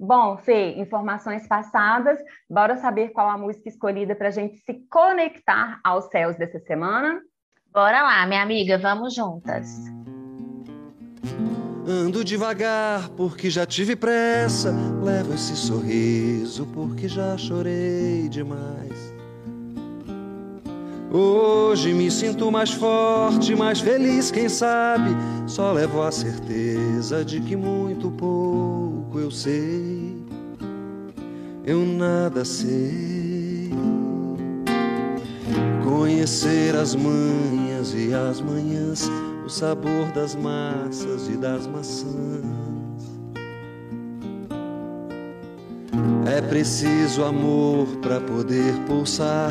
Bom, Fê, informações passadas, bora saber qual a música escolhida para a gente se conectar aos céus dessa semana? Bora lá, minha amiga, vamos juntas. Ando devagar porque já tive pressa, levo esse sorriso porque já chorei demais. Hoje me sinto mais forte, mais feliz, quem sabe? Só levo a certeza de que muito pouco eu sei. Eu nada sei. Conhecer as manhas e as manhãs, o sabor das massas e das maçãs. É preciso amor para poder pulsar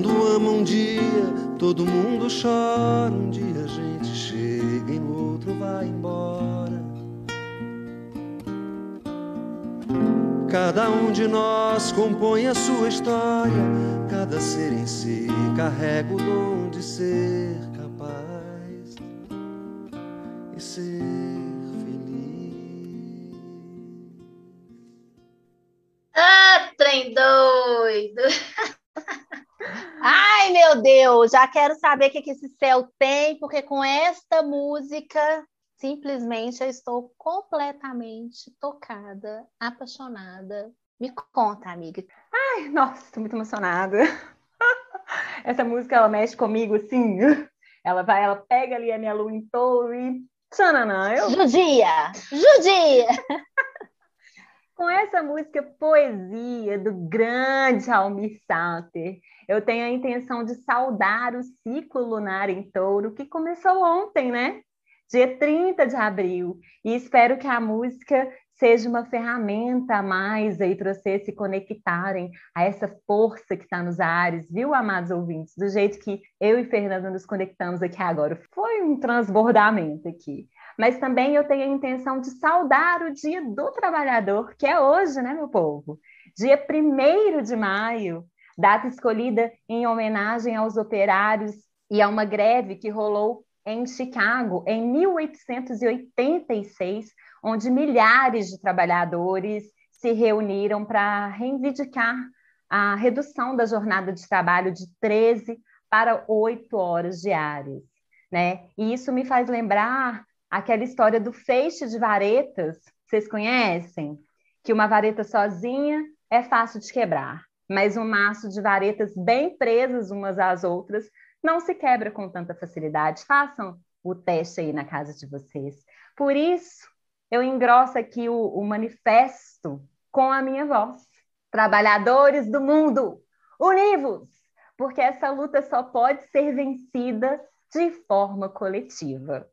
todo mundo chora. Um dia a gente chega e no outro vai embora. Cada um de nós compõe a sua história, cada ser em si carrega o dom de ser capaz e ser feliz. Ah, trem doido! Ai, meu Deus, já quero saber o que, que esse céu tem, porque com esta música, simplesmente eu estou completamente tocada, apaixonada. Me conta, amiga. Ai, nossa, estou muito emocionada. Essa música, ela mexe comigo, assim. Ela vai, ela pega ali a minha lua em touro e... Tchananã, eu... Judia! Judia! com essa música Poesia do grande Almir Sater, eu tenho a intenção de saudar o ciclo lunar em touro que começou ontem, né? Dia 30 de abril. E espero que a música seja uma ferramenta a mais aí para vocês se conectarem a essa força que está nos ares, viu, amados ouvintes? Do jeito que eu e Fernanda nos conectamos aqui agora. Foi um transbordamento aqui mas também eu tenho a intenção de saudar o Dia do Trabalhador, que é hoje, né, meu povo? Dia 1 de maio, data escolhida em homenagem aos operários e a uma greve que rolou em Chicago em 1886, onde milhares de trabalhadores se reuniram para reivindicar a redução da jornada de trabalho de 13 para 8 horas diárias. né? E isso me faz lembrar aquela história do feixe de varetas, vocês conhecem? Que uma vareta sozinha é fácil de quebrar, mas um maço de varetas bem presas umas às outras não se quebra com tanta facilidade. Façam o teste aí na casa de vocês. Por isso, eu engrosso aqui o, o manifesto com a minha voz. Trabalhadores do mundo, univos! Porque essa luta só pode ser vencida de forma coletiva.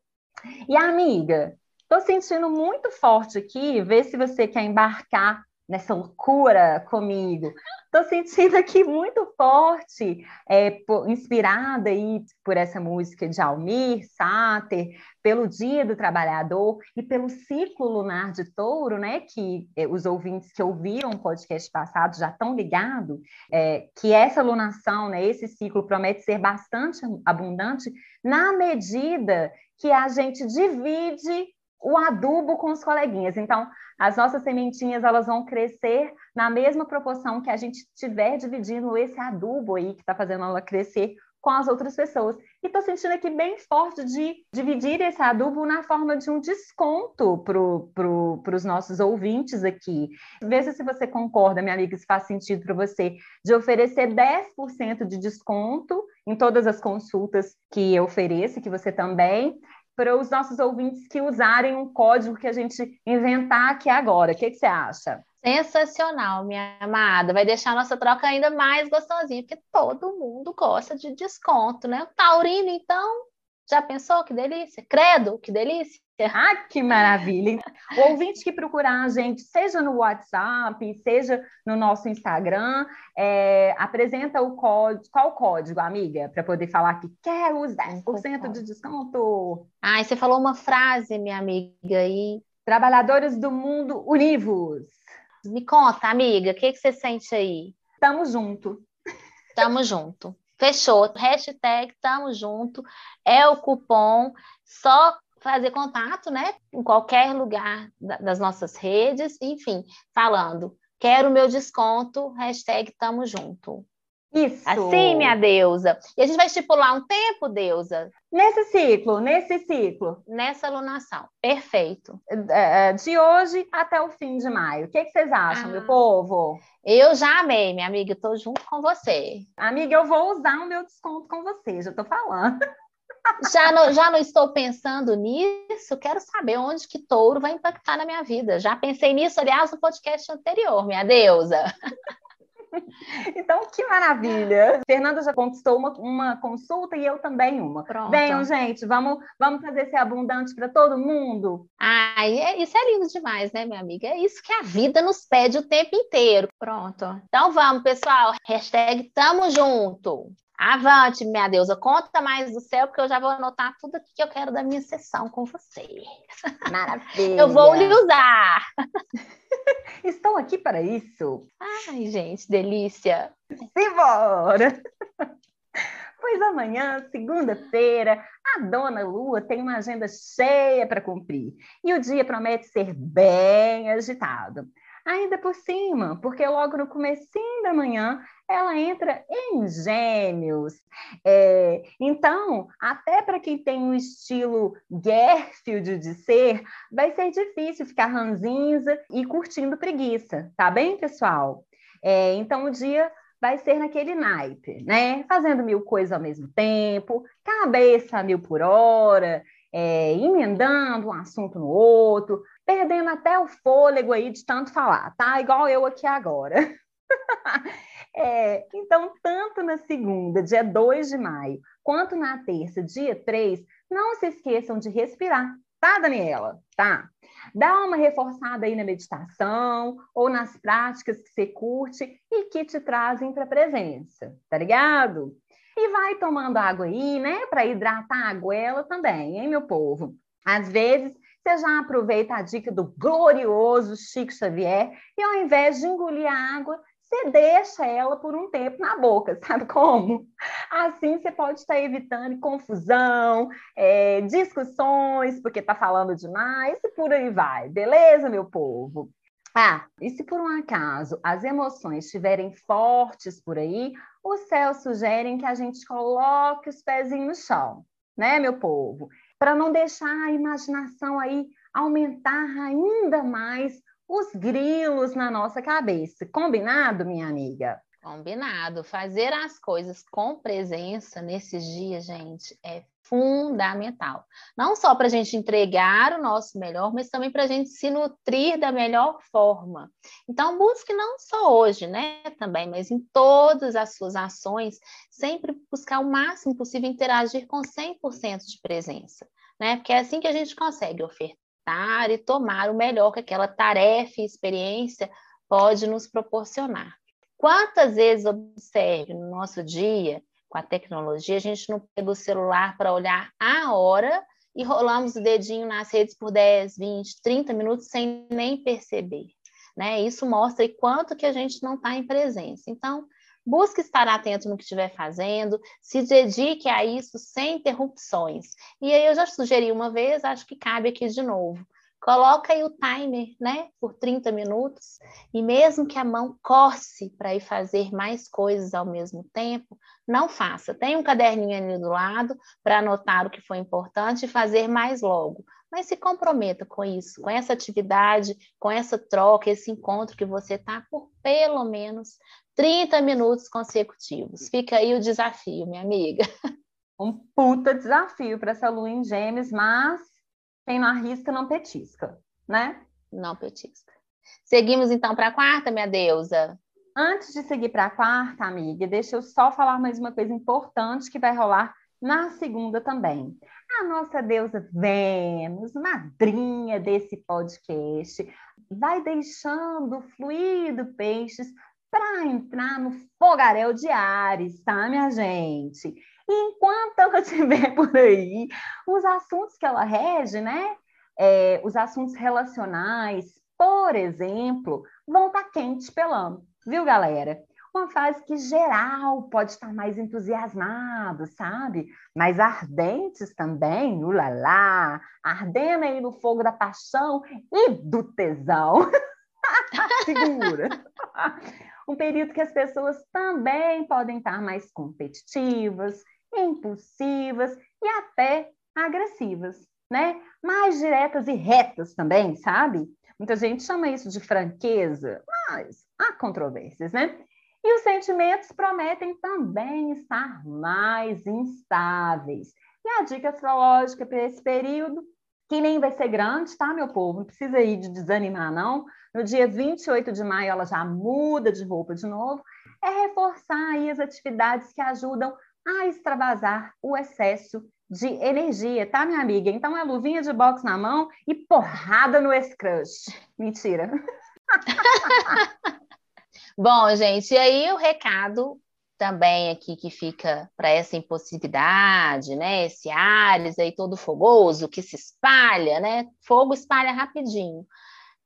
E amiga, estou sentindo muito forte aqui, vê se você quer embarcar nessa loucura comigo. Estou sentindo aqui muito forte, é, inspirada aí por essa música de Almir Sater, pelo Dia do Trabalhador e pelo ciclo lunar de touro, né? Que é, os ouvintes que ouviram o podcast passado já estão ligados, é, que essa lunação, né, esse ciclo promete ser bastante abundante na medida que a gente divide o adubo com os coleguinhas. Então, as nossas sementinhas elas vão crescer na mesma proporção que a gente estiver dividindo esse adubo aí que está fazendo ela crescer com as outras pessoas. E estou sentindo aqui bem forte de dividir esse adubo na forma de um desconto para pro, os nossos ouvintes aqui. Veja se você concorda, minha amiga, se faz sentido para você, de oferecer 10% de desconto em todas as consultas que eu ofereço, que você também para os nossos ouvintes que usarem um código que a gente inventar aqui agora. O que, que você acha? Sensacional, minha amada. Vai deixar a nossa troca ainda mais gostosinha, porque todo mundo gosta de desconto, né? O Taurino, então, já pensou? Que delícia. Credo, que delícia. Ah, que maravilha! O ouvinte que procurar a gente, seja no WhatsApp, seja no nosso Instagram, é, apresenta o código. Qual o código, amiga? Para poder falar que quer os 10% de desconto. Ai, você falou uma frase, minha amiga, aí. Trabalhadores do mundo univos. Me conta, amiga, o que, que você sente aí? Tamo junto. Tamo junto. Fechou. Hashtag tamo junto. É o cupom. Só fazer contato, né? Em qualquer lugar das nossas redes, enfim, falando, quero meu desconto, hashtag tamo junto. Isso. Assim, minha deusa. E a gente vai estipular um tempo, deusa. Nesse ciclo, nesse ciclo. Nessa alunação. Perfeito. É, é, de hoje até o fim de maio. O que, que vocês acham, ah, meu povo? Eu já amei, minha amiga. Estou junto com você. Amiga, eu vou usar o meu desconto com você, já estou falando. Já não, já não estou pensando nisso, quero saber onde que touro vai impactar na minha vida. Já pensei nisso, aliás, no podcast anterior, minha deusa. Então, que maravilha! Fernanda já conquistou uma, uma consulta e eu também uma. Pronto. Venham, gente, vamos, vamos fazer ser abundante para todo mundo. Ai, é, isso é lindo demais, né, minha amiga? É isso que a vida nos pede o tempo inteiro. Pronto. Então vamos, pessoal. Hashtag tamo junto. Avante, minha deusa, conta mais do céu, porque eu já vou anotar tudo aqui que eu quero da minha sessão com você. Maravilha! Eu vou lhe usar! Estou aqui para isso. Ai, gente, delícia! Simbora! Pois amanhã, segunda-feira, a dona Lua tem uma agenda cheia para cumprir e o dia promete ser bem agitado ainda por cima, porque logo no comecinho da manhã ela entra em gêmeos. É, então, até para quem tem um estilo Garfield de ser, vai ser difícil ficar ranzinza e curtindo preguiça, tá bem, pessoal? É, então, o dia vai ser naquele naipe, né? Fazendo mil coisas ao mesmo tempo, cabeça a mil por hora, é, emendando um assunto no outro, perdendo até o fôlego aí de tanto falar, tá? Igual eu aqui agora. é, então, tanto na segunda, dia 2 de maio, quanto na terça, dia 3, não se esqueçam de respirar, tá, Daniela? Tá? Dá uma reforçada aí na meditação ou nas práticas que você curte e que te trazem para a presença, tá ligado? E vai tomando água aí, né, para hidratar a goela também, hein, meu povo? Às vezes, você já aproveita a dica do glorioso Chico Xavier e ao invés de engolir a água, você deixa ela por um tempo na boca, sabe como? Assim você pode estar evitando confusão, é, discussões, porque está falando demais e por aí vai, beleza, meu povo? Ah, e se por um acaso as emoções estiverem fortes por aí, os céus sugerem que a gente coloque os pezinhos no chão. né, meu povo? Para não deixar a imaginação aí aumentar ainda mais os grilos na nossa cabeça. Combinado, minha amiga? Combinado. Fazer as coisas com presença nesses dias, gente, é fundamental. Não só para a gente entregar o nosso melhor, mas também para a gente se nutrir da melhor forma. Então, busque não só hoje, né, também, mas em todas as suas ações, sempre buscar o máximo possível interagir com 100% de presença, né? Porque é assim que a gente consegue ofertar e tomar o melhor que aquela tarefa e experiência pode nos proporcionar. Quantas vezes observe no nosso dia, com a tecnologia, a gente não pega o celular para olhar a hora e rolamos o dedinho nas redes por 10, 20, 30 minutos sem nem perceber. Né? Isso mostra quanto que a gente não está em presença. Então, busque estar atento no que estiver fazendo, se dedique a isso sem interrupções. E aí eu já sugeri uma vez, acho que cabe aqui de novo. Coloca aí o timer, né, por 30 minutos, e mesmo que a mão coce para ir fazer mais coisas ao mesmo tempo, não faça. Tem um caderninho ali do lado para anotar o que foi importante e fazer mais logo. Mas se comprometa com isso, com essa atividade, com essa troca, esse encontro que você está por pelo menos 30 minutos consecutivos. Fica aí o desafio, minha amiga. Um puta desafio para essa lua em gêmeos, mas quem não arrisca não petisca, né? Não petisca. Seguimos então para a quarta, minha deusa. Antes de seguir para a quarta, amiga, deixa eu só falar mais uma coisa importante que vai rolar na segunda também. A nossa deusa Vênus, madrinha desse podcast, vai deixando fluido peixes para entrar no fogaréu de Ares, tá, minha gente? E enquanto ela estiver por aí, os assuntos que ela rege, né? É, os assuntos relacionais, por exemplo, vão estar tá quentes pelando, viu, galera? Uma fase que geral pode estar mais entusiasmado, sabe? Mais ardentes também, ulalá, ardendo aí no fogo da paixão e do tesão. Segura. um período que as pessoas também podem estar mais competitivas, impulsivas e até agressivas, né? Mais diretas e retas também, sabe? Muita gente chama isso de franqueza, mas há controvérsias, né? E os sentimentos prometem também estar mais instáveis. E a dica astrológica para esse período, que nem vai ser grande, tá, meu povo? Não precisa ir de desanimar, não. No dia 28 de maio, ela já muda de roupa de novo. É reforçar aí as atividades que ajudam a extravasar o excesso de energia, tá, minha amiga? Então é luvinha de boxe na mão e porrada no scrush. Mentira. Bom, gente, e aí o recado também aqui que fica para essa impulsividade, né? Esse Ares aí todo fogoso que se espalha, né? Fogo espalha rapidinho.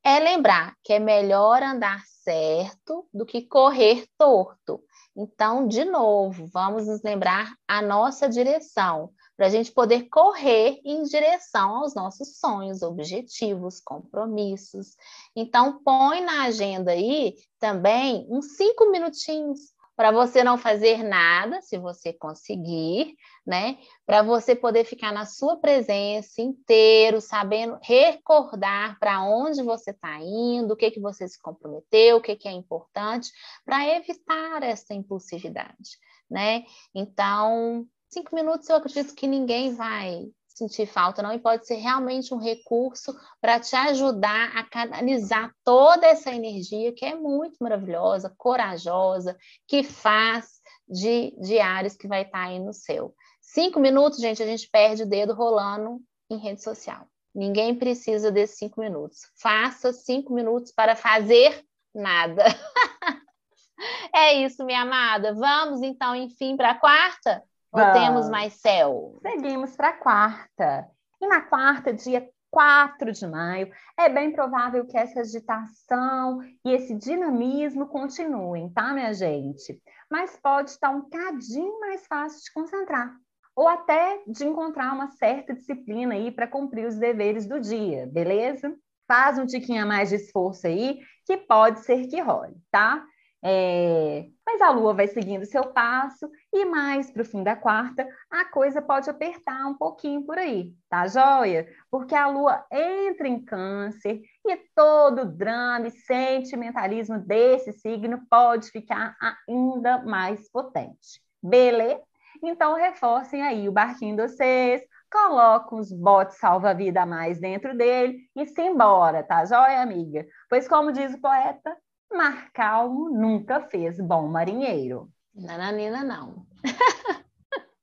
É lembrar que é melhor andar certo do que correr torto. Então, de novo, vamos nos lembrar a nossa direção, para a gente poder correr em direção aos nossos sonhos, objetivos, compromissos. Então, põe na agenda aí também uns cinco minutinhos para você não fazer nada, se você conseguir, né? Para você poder ficar na sua presença inteiro, sabendo recordar para onde você está indo, o que que você se comprometeu, o que que é importante, para evitar essa impulsividade, né? Então, cinco minutos eu acredito que ninguém vai sentir falta, não, e pode ser realmente um recurso para te ajudar a canalizar toda essa energia que é muito maravilhosa, corajosa, que faz de diários que vai estar tá aí no seu. Cinco minutos, gente, a gente perde o dedo rolando em rede social. Ninguém precisa desses cinco minutos. Faça cinco minutos para fazer nada. é isso, minha amada. Vamos então, enfim, para a quarta? Ou temos mais céu? Seguimos para a quarta. E na quarta, dia 4 de maio, é bem provável que essa agitação e esse dinamismo continuem, tá, minha gente? Mas pode estar um cadinho mais fácil de concentrar, ou até de encontrar uma certa disciplina aí para cumprir os deveres do dia, beleza? Faz um tiquinho a mais de esforço aí, que pode ser que role, tá? É, mas a lua vai seguindo seu passo e mais para o fim da quarta, a coisa pode apertar um pouquinho por aí, tá joia? Porque a lua entra em câncer e todo o drama e sentimentalismo desse signo pode ficar ainda mais potente. Beleza? Então reforcem aí o barquinho de vocês, colocam os botes salva-vida a mais dentro dele e se embora, tá joia, amiga? Pois como diz o poeta, mar calmo nunca fez bom marinheiro. Nananina não.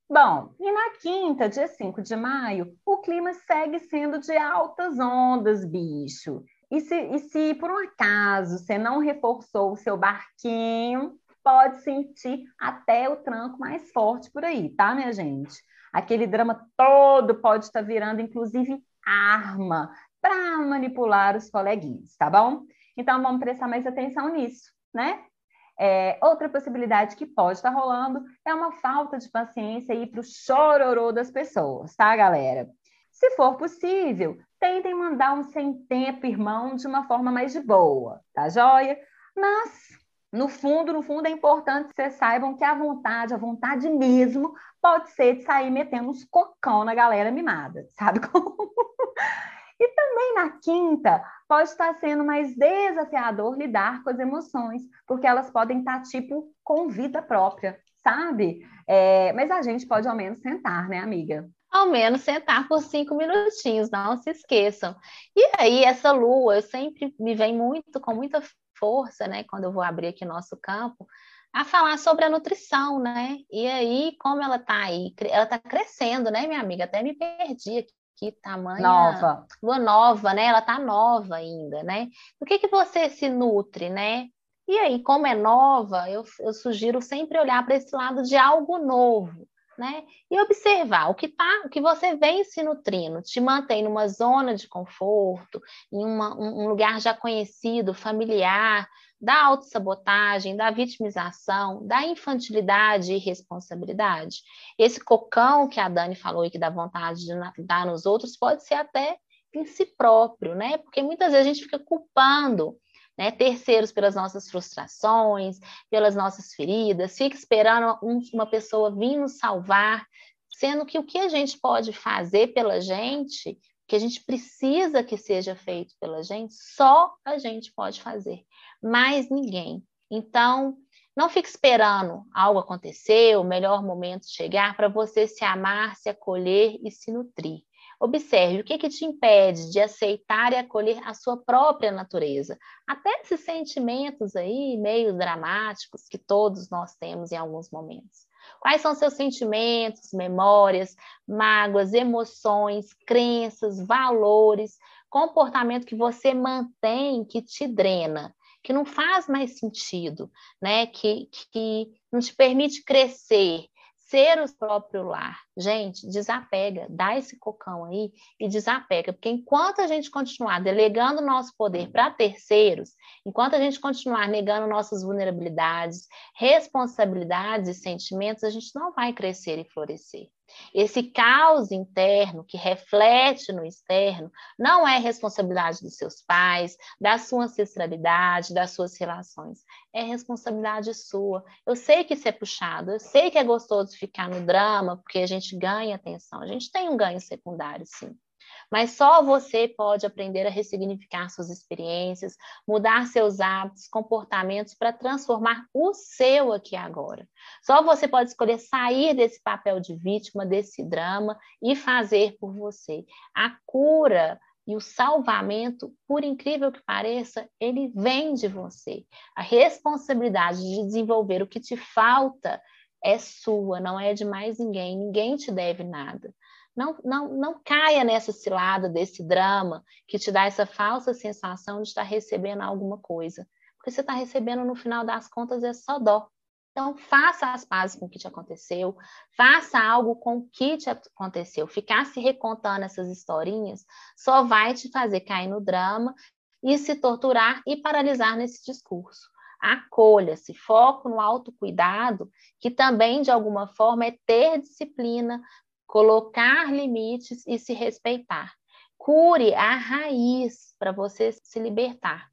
Bom, e na quinta, dia 5 de maio, o clima segue sendo de altas ondas, bicho. E se, e se por um acaso você não reforçou o seu barquinho, pode sentir até o tranco mais forte por aí, tá, minha gente? Aquele drama todo pode estar virando, inclusive, arma para manipular os coleguinhas, tá bom? Então, vamos prestar mais atenção nisso, né? É, outra possibilidade que pode estar rolando é uma falta de paciência aí para o chororô das pessoas, tá, galera? Se for possível, tentem mandar um sem tempo, irmão, de uma forma mais de boa, tá joia? Mas, no fundo, no fundo, é importante que vocês saibam que a vontade, a vontade mesmo, pode ser de sair metendo uns cocão na galera mimada, sabe como? E também na quinta, pode estar sendo mais desafiador lidar com as emoções, porque elas podem estar, tipo, com vida própria, sabe? É, mas a gente pode ao menos sentar, né, amiga? Ao menos sentar por cinco minutinhos, não se esqueçam. E aí, essa lua, eu sempre me vem muito, com muita força, né, quando eu vou abrir aqui nosso campo, a falar sobre a nutrição, né? E aí, como ela tá aí, ela tá crescendo, né, minha amiga? Até me perdi aqui que tamanho nova. lua nova, né? Ela tá nova ainda, né? Do que que você se nutre, né? E aí, como é nova, eu, eu sugiro sempre olhar para esse lado de algo novo, né? E observar o que tá, o que você vem se nutrindo, te mantém numa zona de conforto, em uma, um lugar já conhecido, familiar, da autossabotagem, da vitimização, da infantilidade e responsabilidade. Esse cocão que a Dani falou e que dá vontade de dar nos outros pode ser até em si próprio, né? Porque muitas vezes a gente fica culpando né, terceiros pelas nossas frustrações, pelas nossas feridas, fica esperando uma pessoa vir nos salvar, sendo que o que a gente pode fazer pela gente que a gente precisa que seja feito pela gente, só a gente pode fazer, mais ninguém. Então, não fique esperando algo acontecer, o melhor momento chegar para você se amar, se acolher e se nutrir. Observe o que, que te impede de aceitar e acolher a sua própria natureza. Até esses sentimentos aí, meio dramáticos, que todos nós temos em alguns momentos. Quais são seus sentimentos, memórias, mágoas, emoções, crenças, valores, comportamento que você mantém que te drena, que não faz mais sentido, né? Que, que não te permite crescer, ser o próprio lar. Gente, desapega, dá esse cocão aí e desapega, porque enquanto a gente continuar delegando nosso poder para terceiros, enquanto a gente continuar negando nossas vulnerabilidades, responsabilidades e sentimentos, a gente não vai crescer e florescer. Esse caos interno que reflete no externo não é responsabilidade dos seus pais, da sua ancestralidade, das suas relações. É responsabilidade sua. Eu sei que isso é puxado, eu sei que é gostoso ficar no drama, porque a gente ganha atenção. A gente tem um ganho secundário, sim. Mas só você pode aprender a ressignificar suas experiências, mudar seus hábitos, comportamentos para transformar o seu aqui agora. Só você pode escolher sair desse papel de vítima, desse drama e fazer por você. A cura e o salvamento, por incrível que pareça, ele vem de você. A responsabilidade de desenvolver o que te falta é sua, não é de mais ninguém. Ninguém te deve nada. Não, não, não caia nessa cilada desse drama que te dá essa falsa sensação de estar recebendo alguma coisa. Porque você está recebendo, no final das contas, é só dó. Então, faça as pazes com o que te aconteceu, faça algo com o que te aconteceu. Ficar se recontando essas historinhas só vai te fazer cair no drama e se torturar e paralisar nesse discurso. Acolha-se, foco no autocuidado, que também, de alguma forma, é ter disciplina, colocar limites e se respeitar. Cure a raiz para você se libertar.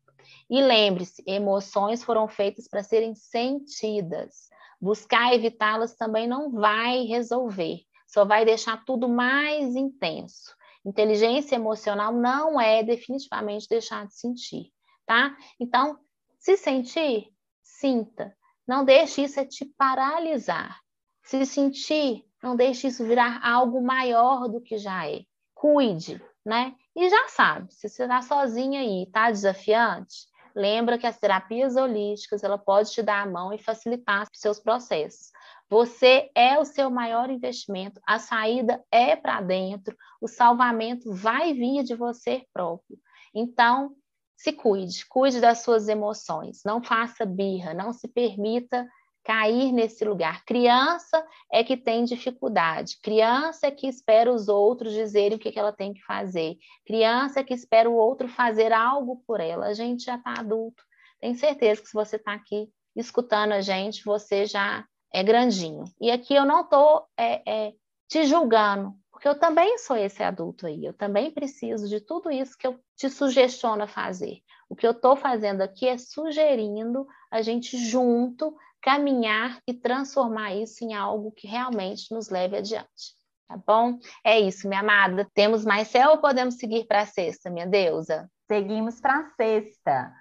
E lembre-se, emoções foram feitas para serem sentidas. Buscar evitá-las também não vai resolver, só vai deixar tudo mais intenso. Inteligência emocional não é definitivamente deixar de sentir, tá? Então, se sentir, sinta. Não deixe isso te paralisar. Se sentir, não deixe isso virar algo maior do que já é. Cuide, né? E já sabe, se você está sozinha aí, está desafiante, lembra que as terapias holísticas, ela pode te dar a mão e facilitar os seus processos. Você é o seu maior investimento, a saída é para dentro, o salvamento vai vir de você próprio. Então, se cuide, cuide das suas emoções, não faça birra, não se permita cair nesse lugar. Criança é que tem dificuldade, criança é que espera os outros dizerem o que, ela tem que fazer, criança é que espera o outro fazer algo por ela. A gente já está adulto. Tenho certeza que se você está aqui escutando a gente, você já é grandinho. E aqui eu não estou é, é, te julgando, porque eu também sou esse adulto aí, eu também preciso de tudo isso que eu te sugestiono a fazer. O que eu estou fazendo aqui é sugerindo a gente junto caminhar e transformar isso em algo que realmente nos leve adiante. Tá bom? É isso, minha amada. Temos mais céu ou podemos seguir para a sexta, minha deusa? Seguimos para a sexta.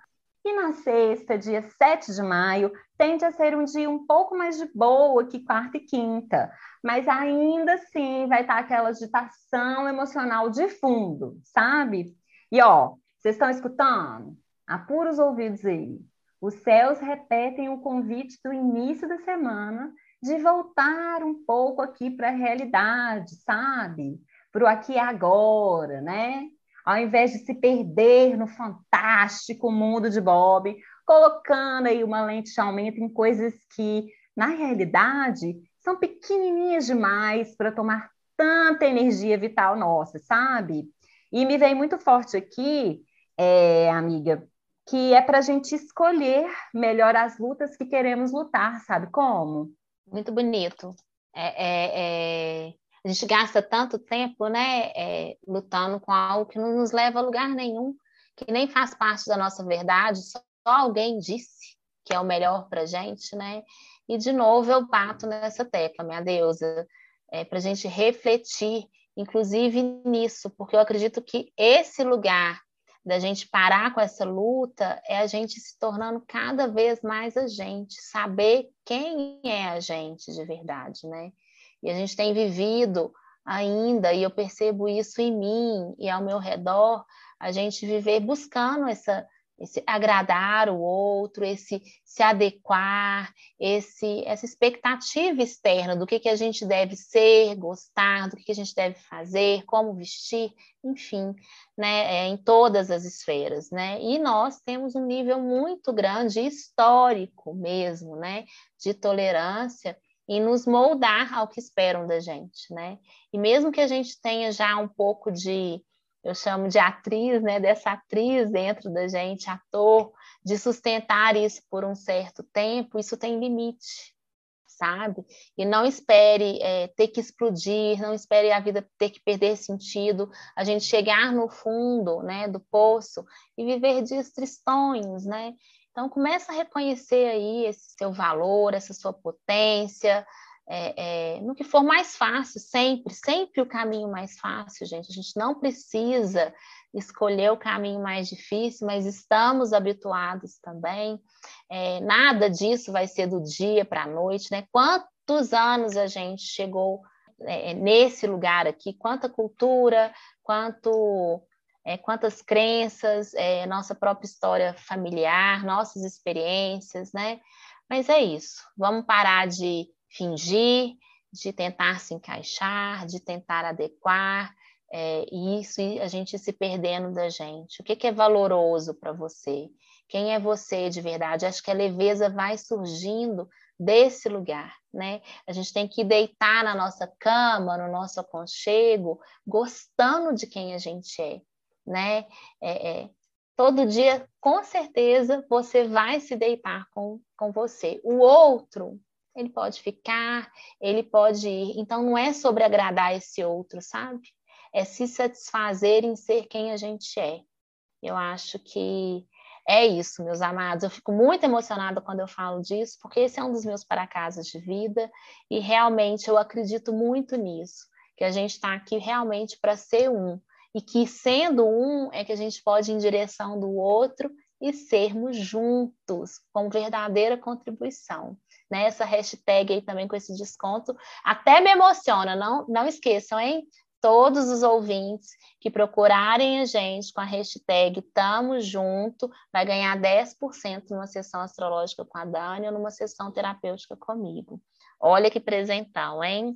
E na sexta, dia 7 de maio, tende a ser um dia um pouco mais de boa que quarta e quinta, mas ainda assim vai estar aquela agitação emocional de fundo, sabe? E ó, vocês estão escutando? Apura os ouvidos aí. Os céus repetem o convite do início da semana de voltar um pouco aqui para a realidade, sabe? Para o aqui e agora, né? Ao invés de se perder no fantástico mundo de Bob, colocando aí uma lente de aumento em coisas que, na realidade, são pequenininhas demais para tomar tanta energia vital nossa, sabe? E me vem muito forte aqui, é, amiga, que é para a gente escolher melhor as lutas que queremos lutar, sabe como? Muito bonito. É, é, é... A gente gasta tanto tempo, né, é, lutando com algo que não nos leva a lugar nenhum, que nem faz parte da nossa verdade, só alguém disse que é o melhor para gente, né? E de novo eu bato nessa tecla, minha deusa, é, para a gente refletir, inclusive nisso, porque eu acredito que esse lugar da gente parar com essa luta é a gente se tornando cada vez mais a gente, saber quem é a gente de verdade, né? E a gente tem vivido ainda, e eu percebo isso em mim e ao meu redor, a gente viver buscando essa esse agradar o outro, esse se adequar, esse, essa expectativa externa do que, que a gente deve ser, gostar, do que, que a gente deve fazer, como vestir, enfim, né, é, em todas as esferas, né? E nós temos um nível muito grande, histórico mesmo, né, de tolerância e nos moldar ao que esperam da gente, né? E mesmo que a gente tenha já um pouco de eu chamo de atriz, né, dessa atriz dentro da gente, ator, de sustentar isso por um certo tempo, isso tem limite, sabe? E não espere é, ter que explodir, não espere a vida ter que perder sentido, a gente chegar no fundo, né, do poço e viver dias tristonhos, né? Então começa a reconhecer aí esse seu valor, essa sua potência, é, é, no que for mais fácil, sempre, sempre o caminho mais fácil, gente. A gente não precisa escolher o caminho mais difícil, mas estamos habituados também. É, nada disso vai ser do dia para a noite, né? Quantos anos a gente chegou é, nesse lugar aqui? Quanta cultura, quanto é, quantas crenças, é, nossa própria história familiar, nossas experiências, né? Mas é isso. Vamos parar de fingir, de tentar se encaixar, de tentar adequar, é, e isso a gente se perdendo da gente. O que, que é valoroso para você? Quem é você de verdade? Acho que a leveza vai surgindo desse lugar, né? A gente tem que deitar na nossa cama, no nosso aconchego, gostando de quem a gente é, né? É, é, todo dia, com certeza, você vai se deitar com, com você. O outro ele pode ficar, ele pode ir. Então, não é sobre agradar esse outro, sabe? É se satisfazer em ser quem a gente é. Eu acho que É isso, meus amados. Eu fico muito emocionada quando eu falo disso, porque esse é um dos meus para-casas de vida e realmente eu acredito muito nisso, que a gente está aqui realmente para ser um e que sendo um é que a gente pode ir em direção do outro e sermos juntos com verdadeira contribuição. Né? Essa hashtag aí também com esse desconto até me emociona. Não, não esqueçam, hein? todos os ouvintes que procurarem a gente com a hashtag Tamo Junto, vai ganhar 10% numa sessão astrológica com a Dani ou numa sessão terapêutica comigo. Olha que presentão, hein?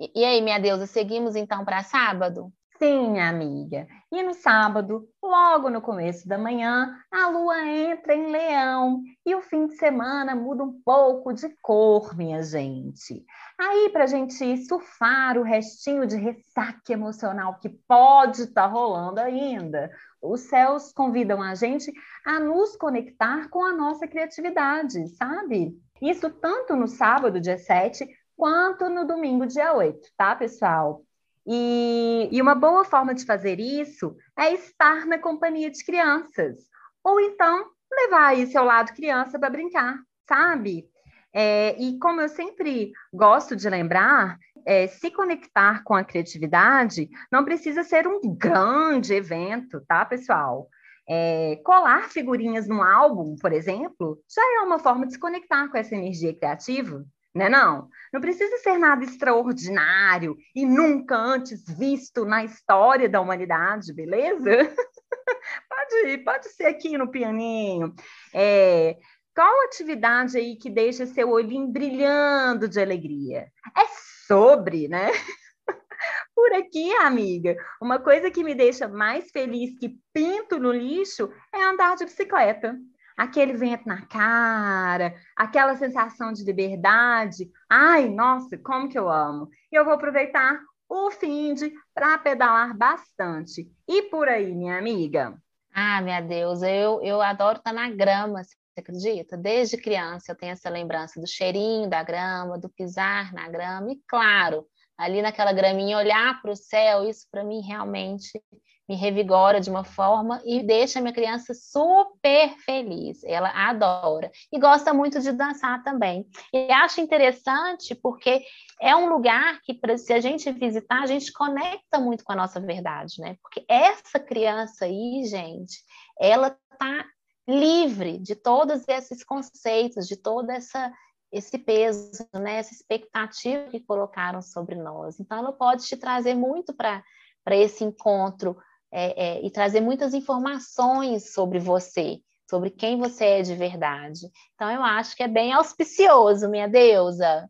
E, e aí, minha deusa, seguimos então para sábado? Sim, amiga. E no sábado, logo no começo da manhã, a lua entra em leão e o fim de semana muda um pouco de cor, minha gente. Aí, para a gente surfar o restinho de ressaca emocional que pode estar tá rolando ainda, os céus convidam a gente a nos conectar com a nossa criatividade, sabe? Isso tanto no sábado, dia 7, quanto no domingo, dia 8, tá, pessoal? E, e uma boa forma de fazer isso é estar na companhia de crianças. Ou então levar aí seu lado criança para brincar, sabe? É, e como eu sempre gosto de lembrar, é, se conectar com a criatividade não precisa ser um grande evento, tá, pessoal? É, colar figurinhas no álbum, por exemplo, já é uma forma de se conectar com essa energia criativa, né? Não, não precisa ser nada extraordinário e nunca antes visto na história da humanidade, beleza? pode, pode ser aqui no pianinho. É, qual atividade aí que deixa seu olhinho brilhando de alegria? É sobre, né? Por aqui, amiga, uma coisa que me deixa mais feliz que pinto no lixo é andar de bicicleta aquele vento na cara, aquela sensação de liberdade. Ai, nossa, como que eu amo! E eu vou aproveitar o fim de para pedalar bastante. E por aí, minha amiga? Ah, minha Deus, eu, eu adoro estar na grama, você acredita? Desde criança eu tenho essa lembrança do cheirinho da grama, do pisar na grama, e claro, ali naquela graminha, olhar para o céu, isso para mim realmente me revigora de uma forma e deixa a minha criança super feliz. Ela adora e gosta muito de dançar também. E acho interessante porque é um lugar que, se a gente visitar, a gente conecta muito com a nossa verdade, né? Porque essa criança aí, gente, ela tá livre de todos esses conceitos, de toda essa esse peso, né, essa expectativa que colocaram sobre nós. Então, ela pode te trazer muito para esse encontro é, é, e trazer muitas informações sobre você, sobre quem você é de verdade. Então, eu acho que é bem auspicioso, minha deusa.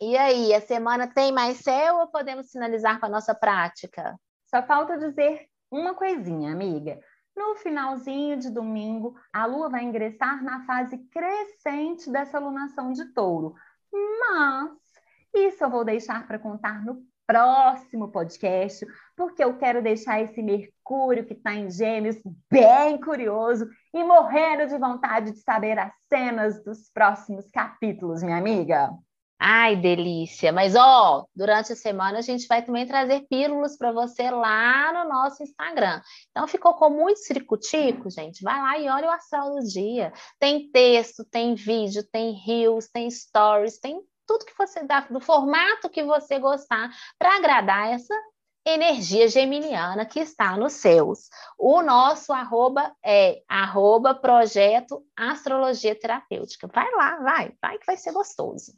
E aí, a semana tem mais céu ou podemos finalizar com a nossa prática? Só falta dizer uma coisinha, amiga. No finalzinho de domingo, a Lua vai ingressar na fase crescente dessa lunação de touro. Mas isso eu vou deixar para contar no próximo podcast, porque eu quero deixar esse Mercúrio que está em Gêmeos bem curioso e morrendo de vontade de saber as cenas dos próximos capítulos, minha amiga. Ai, delícia! Mas ó, durante a semana a gente vai também trazer pílulas para você lá no nosso Instagram. Então ficou com muito ciricutico, gente? Vai lá e olha o astral do dia. Tem texto, tem vídeo, tem reels, tem stories, tem tudo que você dá, do formato que você gostar, para agradar essa energia geminiana que está nos céus. O nosso arroba é arroba projeto astrologia terapêutica. Vai lá, vai, vai que vai ser gostoso.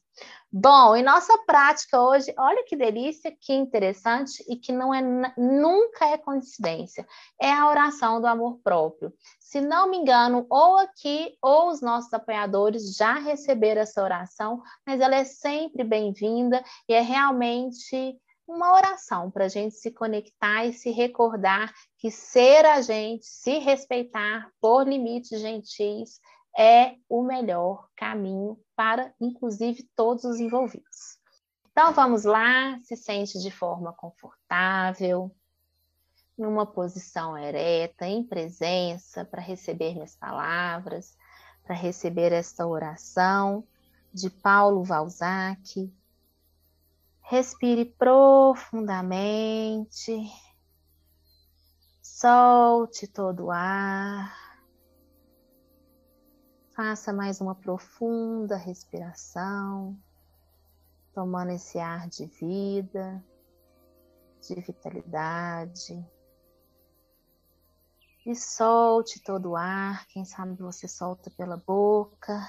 Bom, e nossa prática hoje, olha que delícia, que interessante e que não é nunca é coincidência. É a oração do amor próprio. Se não me engano, ou aqui ou os nossos apoiadores já receberam essa oração, mas ela é sempre bem-vinda e é realmente uma oração para a gente se conectar e se recordar que ser a gente, se respeitar por limites gentis, é o melhor caminho para, inclusive, todos os envolvidos. Então, vamos lá, se sente de forma confortável, numa posição ereta, em presença, para receber minhas palavras, para receber esta oração de Paulo Valzac, Respire profundamente. Solte todo o ar. faça mais uma profunda respiração, tomando esse ar de vida, de vitalidade. E solte todo o ar, quem sabe você solta pela boca.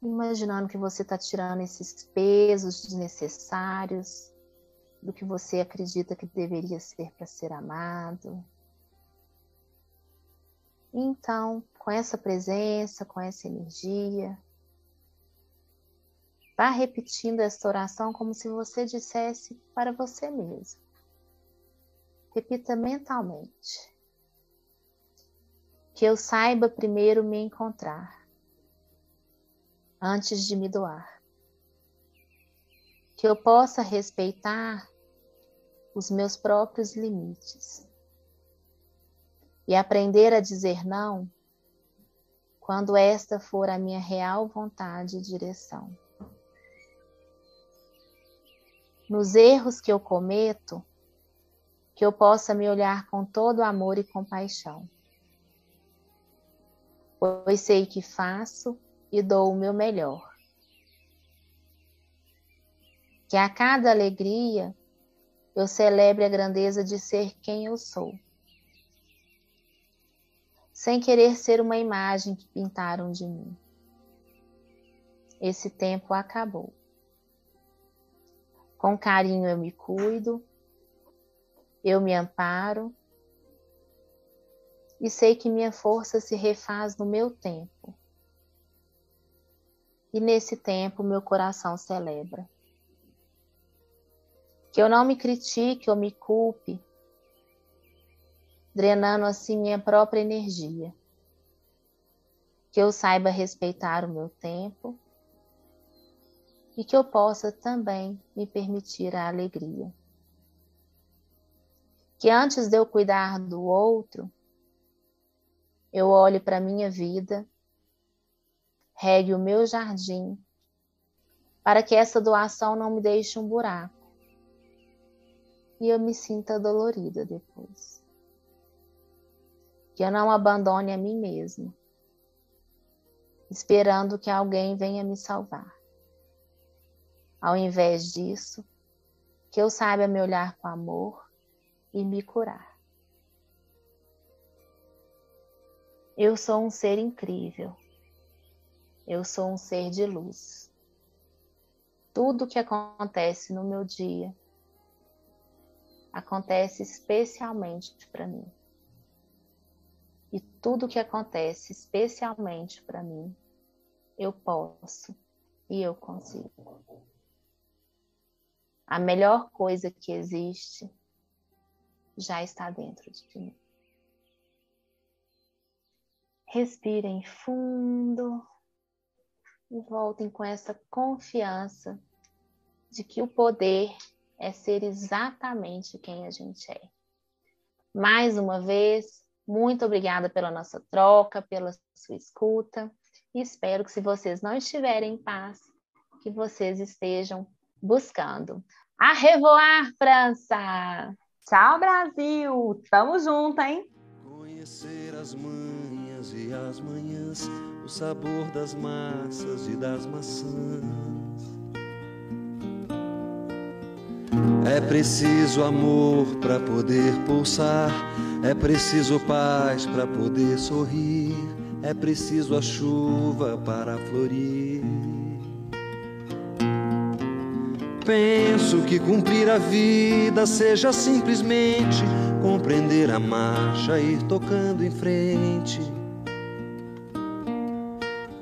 Imaginando que você está tirando esses pesos desnecessários do que você acredita que deveria ser para ser amado. Então, com essa presença, com essa energia, vá repetindo esta oração como se você dissesse para você mesmo. Repita mentalmente. Que eu saiba primeiro me encontrar, antes de me doar. Que eu possa respeitar os meus próprios limites e aprender a dizer não quando esta for a minha real vontade e direção. Nos erros que eu cometo, que eu possa me olhar com todo amor e compaixão, pois sei que faço e dou o meu melhor. Que a cada alegria eu celebre a grandeza de ser quem eu sou sem querer ser uma imagem que pintaram de mim. Esse tempo acabou. Com carinho eu me cuido, eu me amparo e sei que minha força se refaz no meu tempo. E nesse tempo meu coração celebra. Que eu não me critique ou me culpe drenando assim minha própria energia. Que eu saiba respeitar o meu tempo e que eu possa também me permitir a alegria. Que antes de eu cuidar do outro, eu olhe para a minha vida, regue o meu jardim, para que essa doação não me deixe um buraco e eu me sinta dolorida depois que eu não abandone a mim mesmo, esperando que alguém venha me salvar. Ao invés disso, que eu saiba me olhar com amor e me curar. Eu sou um ser incrível. Eu sou um ser de luz. Tudo que acontece no meu dia acontece especialmente para mim. E tudo que acontece, especialmente para mim, eu posso e eu consigo. A melhor coisa que existe já está dentro de mim. Respirem fundo e voltem com essa confiança de que o poder é ser exatamente quem a gente é. Mais uma vez, muito obrigada pela nossa troca, pela sua escuta. Espero que, se vocês não estiverem em paz, que vocês estejam buscando. A revoar, França! Tchau, Brasil! Tamo junto, hein? Conhecer as manhas e as manhãs, o sabor das massas e das maçãs. É preciso amor para poder pulsar é preciso paz para poder sorrir, é preciso a chuva para florir. Penso que cumprir a vida seja simplesmente compreender a marcha, ir tocando em frente.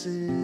capaz e ser.